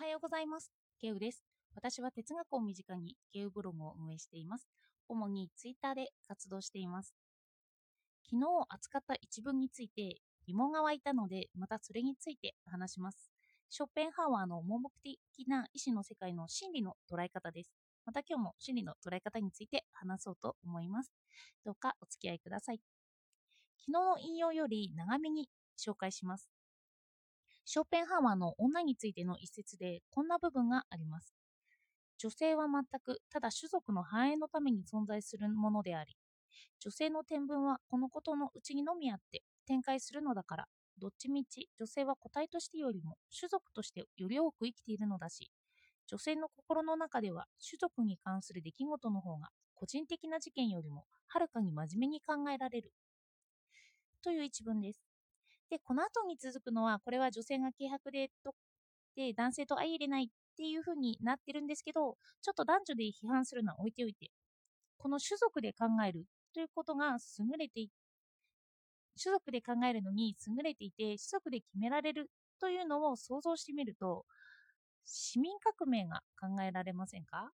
はようございます。ケウです。私は哲学を身近にケウブログを運営しています。主にツイッターで活動しています。昨日扱った一文について疑問が湧いたので、またそれについて話します。ショッペンハワーの盲目的な意志の世界の真理の捉え方です。また今日も真理の捉え方について話そうと思います。どうかお付き合いください。昨日の引用より長めに紹介します。ショーペンハワーの女についての一節でこんな部分があります。女性は全くただ種族の繁栄のために存在するものであり、女性の天文はこのことのうちにのみあって展開するのだから、どっちみち女性は個体としてよりも種族としてより多く生きているのだし、女性の心の中では種族に関する出来事の方が個人的な事件よりもはるかに真面目に考えられる。という一文です。で、この後に続くのは、これは女性が軽薄でとで男性と相入れないっていう風になってるんですけど、ちょっと男女で批判するのは置いておいて、この種族で考えるということが優れて種族で考えるのに優れていて、種族で決められるというのを想像してみると、市民革命が考えられませんか？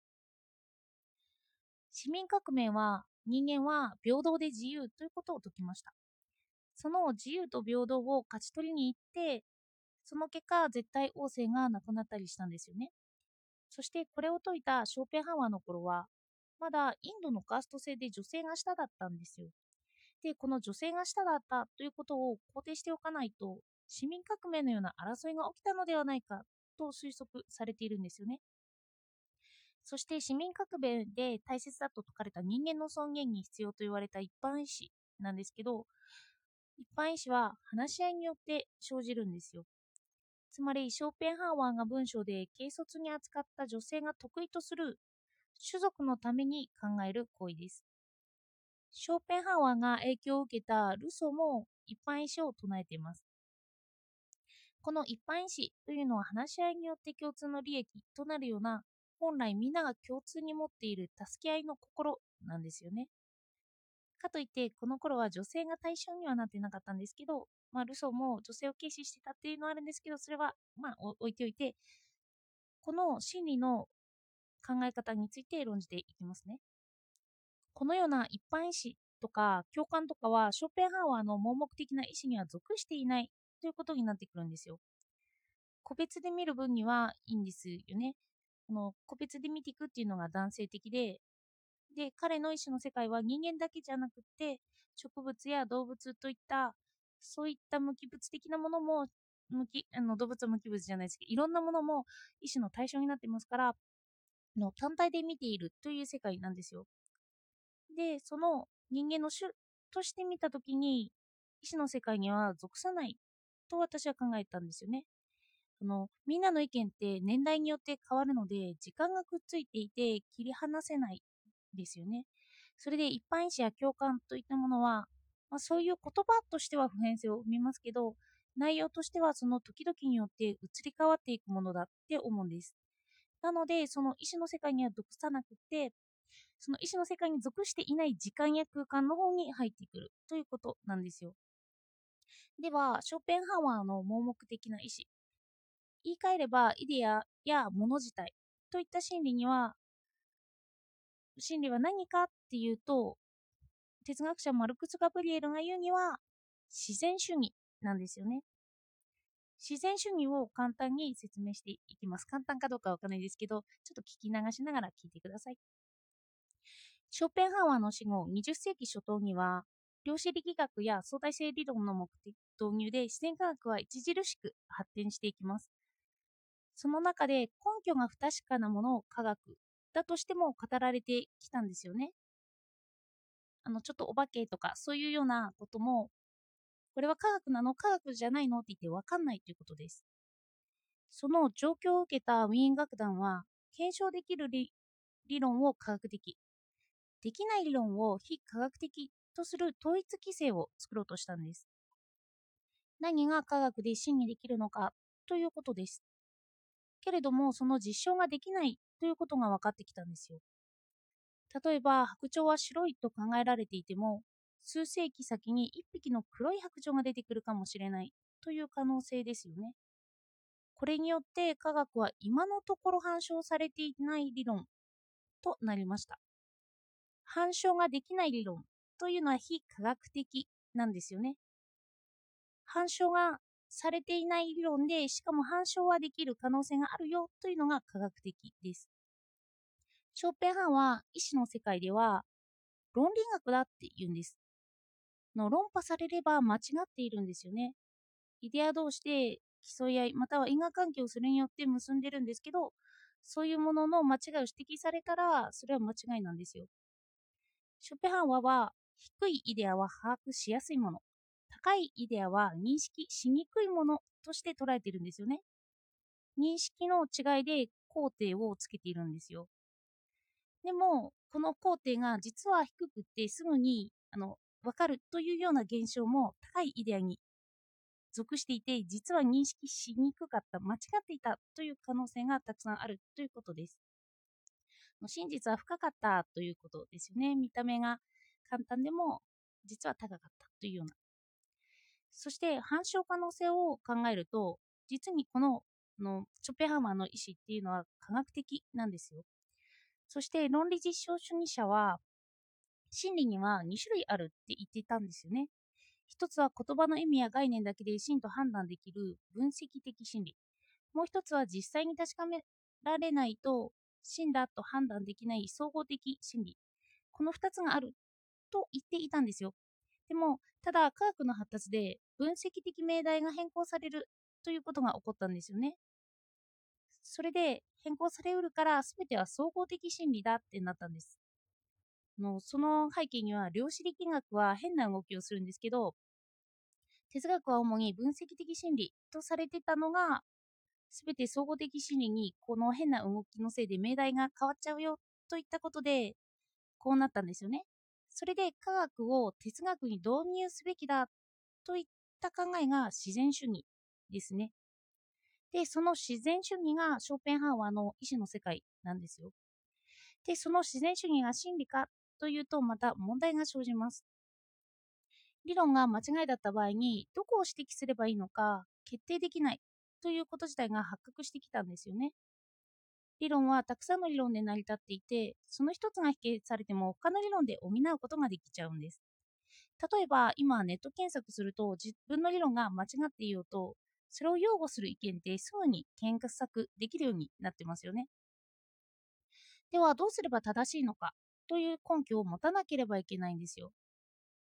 市民革命は人間は平等で自由ということを説きました。その自由と平等を勝ち取りに行って、その結果、絶対王政がなくなったりしたんですよね。そしてこれを説いたショーペンハワーの頃は、まだインドのカースト制で女性が下だったんですよ。で、この女性が下だったということを肯定しておかないと、市民革命のような争いが起きたのではないかと推測されているんですよね。そして市民革命で大切だと説かれた人間の尊厳に必要と言われた一般意思なんですけど、一般意思は話し合いによって生じるんですよ。つまり、ショーペンハーワーが文章で軽率に扱った女性が得意とする種族のために考える行為です。ショーペンハーワーが影響を受けたルソーも一般意思を唱えています。この一般意思というのは話し合いによって共通の利益となるような本来みんなが共通に持っている助け合いの心なんですよね。かといって、この頃は女性が対象にはなってなかったんですけど、まあ、ルソーも女性を軽視してたっていうのはあるんですけど、それは、まあ、置いておいて、この心理の考え方について論じていきますね。このような一般意思とか共感とかは、ショーペンハワーの盲目的な意思には属していないということになってくるんですよ。個別で見る分にはいいんですよね。この個別で見ていくっていうのが男性的で、で、彼の意志の世界は人間だけじゃなくて、植物や動物といった、そういった無機物的なものも、無機あの動物は無機物じゃないですけど、いろんなものも意志の対象になってますから、の単体で見ているという世界なんですよ。で、その人間の種として見たときに、意志の世界には属さないと私は考えたんですよね。あのみんなの意見って年代によって変わるので、時間がくっついていて切り離せないですよね。それで一般意思や共感といったものは、まあ、そういう言葉としては普遍性を生みますけど、内容としてはその時々によって移り変わっていくものだって思うんです。なので、その意思の世界には属さなくて、その意思の世界に属していない時間や空間の方に入ってくるということなんですよ。では、ショーペンハワーの盲目的な意思。言い換えれば、イデアや物自体といった心理には、真理は何かっていうと、哲学者マルクス・ガブリエルが言うには、自然主義なんですよね。自然主義を簡単に説明していきます。簡単かどうかわからないですけど、ちょっと聞き流しながら聞いてください。ショーペンハワーの死後、20世紀初頭には、量子力学や相対性理論の目的導入で自然科学は著しく発展していきます。その中で根拠が不確かなものを科学だとしても語られてきたんですよね。あの、ちょっとお化けとかそういうようなことも、これは科学なの？科学じゃないの？って言ってわかんないということです。その状況を受けたウィーン楽団は、検証できる理論を科学的、できない理論を非科学的とする統一規制を作ろうとしたんです。何が科学で真にできるのかということです。けれども、その実証ができないということが分かってきたんですよ。例えば、白鳥は白いと考えられていても、数世紀先に1匹の黒い白鳥が出てくるかもしれないという可能性ですよね。これによって科学は今のところ反証されていない理論となりました。反証ができない理論というのは非科学的なんですよね。反証がされていない理論で、しかも反証はできる可能性があるよというのが科学的です。ショーペンハンは医師の世界では論理学だって言うんです。の論破されれば間違っているんですよね。イデア同士で競い合い、または因果関係をそれによって結んでるんですけど、そういうものの間違いを指摘されたら、それは間違いなんですよ。ショペハンワは、低いイデアは把握しやすいもの、高いイデアは認識しにくいものとして捉えてるんですよね。認識の違いで工程をつけているんですよ。でも、この工程が実は低くってすぐにあの分かるというような現象も高いイデアに属していて、実は認識しにくかった、間違っていたという可能性がたくさんあるということです。真実は深かったということですよね。見た目が簡単でも実は高かったというような。そして反証可能性を考えると、実にこののチョペハマーの意思っていうのは科学的なんですよ。そして論理実証主義者は、真理には2種類あるって言っていたんですよね。一つは言葉の意味や概念だけで真と判断できる分析的真理。もう一つは実際に確かめられないと真だと判断できない総合的真理。この2つがあると言っていたんですよ。でも、ただ科学の発達で分析的命題が変更されるということが起こったんですよね。それで変更されうるから全ては総合的真理だってなったんです。のその背景には量子力学は変な動きをするんですけど哲学は主に分析的真理とされてたのが全て総合的真理にこの変な動きのせいで命題が変わっちゃうよといったことでこうなったんですよね。それで科学を哲学に導入すべきだといった考えが自然主義ですね。で、その自然主義がショーペンハーワーの意志の世界なんですよ。で、その自然主義が真理かというと、また問題が生じます。理論が間違いだった場合に、どこを指摘すればいいのか決定できないということ自体が発覚してきたんですよね。理論はたくさんの理論で成り立っていて、その一つが否定されても他の理論で補うことができちゃうんです。例えば、今ネット検索すると自分の理論が間違っていようと、それを擁護する意見ってすぐに検索できるようになってますよね。では、どうすれば正しいのかという根拠を持たなければいけないんですよ。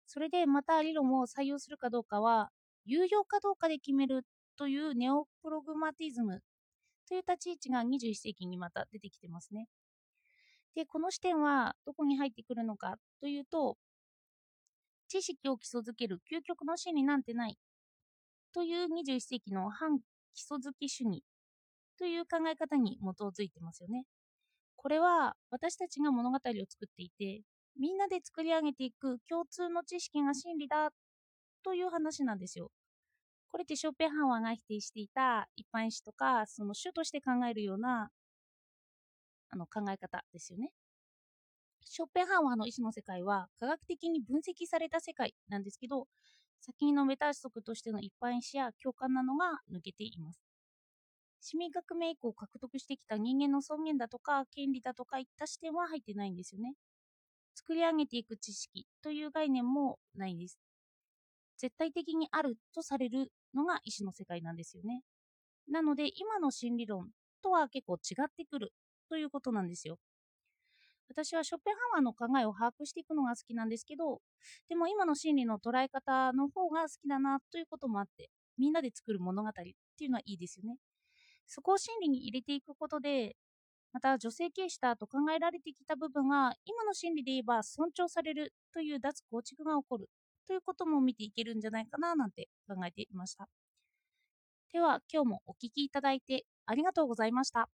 それでまた理論を採用するかどうかは、有用かどうかで決めるというネオプログマティズムという立ち位置が21世紀にまた出てきてますね。で、この視点はどこに入ってくるのかというと、知識を基礎づける究極の真理なんてないという21世紀の反基礎づき主義という考え方に基づいてますよね。これは私たちが物語を作っていて、みんなで作り上げていく共通の知識が真理だという話なんですよ。これってショーペンハワーが否定していた一般史とか、その主として考えるようなあの考え方ですよね。ショーペンハワーの意思の世界は科学的に分析された世界なんですけど、先に述べた指則としての一般視や共感なのが抜けています。市民革命以降獲得してきた人間の尊厳だとか権利だとかいった視点は入ってないんですよね。作り上げていく知識という概念もないです。絶対的にあるとされるのが意志の世界なんですよね。なので今の心理論とは結構違ってくるということなんですよ。私はショッペンハワーの考えを把握していくのが好きなんですけど、でも今の心理の捉え方の方が好きだなということもあって、みんなで作る物語っていうのはいいですよね。そこを心理に入れていくことで、また女性軽視だと考えられてきた部分が今の心理で言えば尊重されるという脱構築が起こるということも見ていけるんじゃないかななんて考えていました。では今日もお聴きいただいてありがとうございました。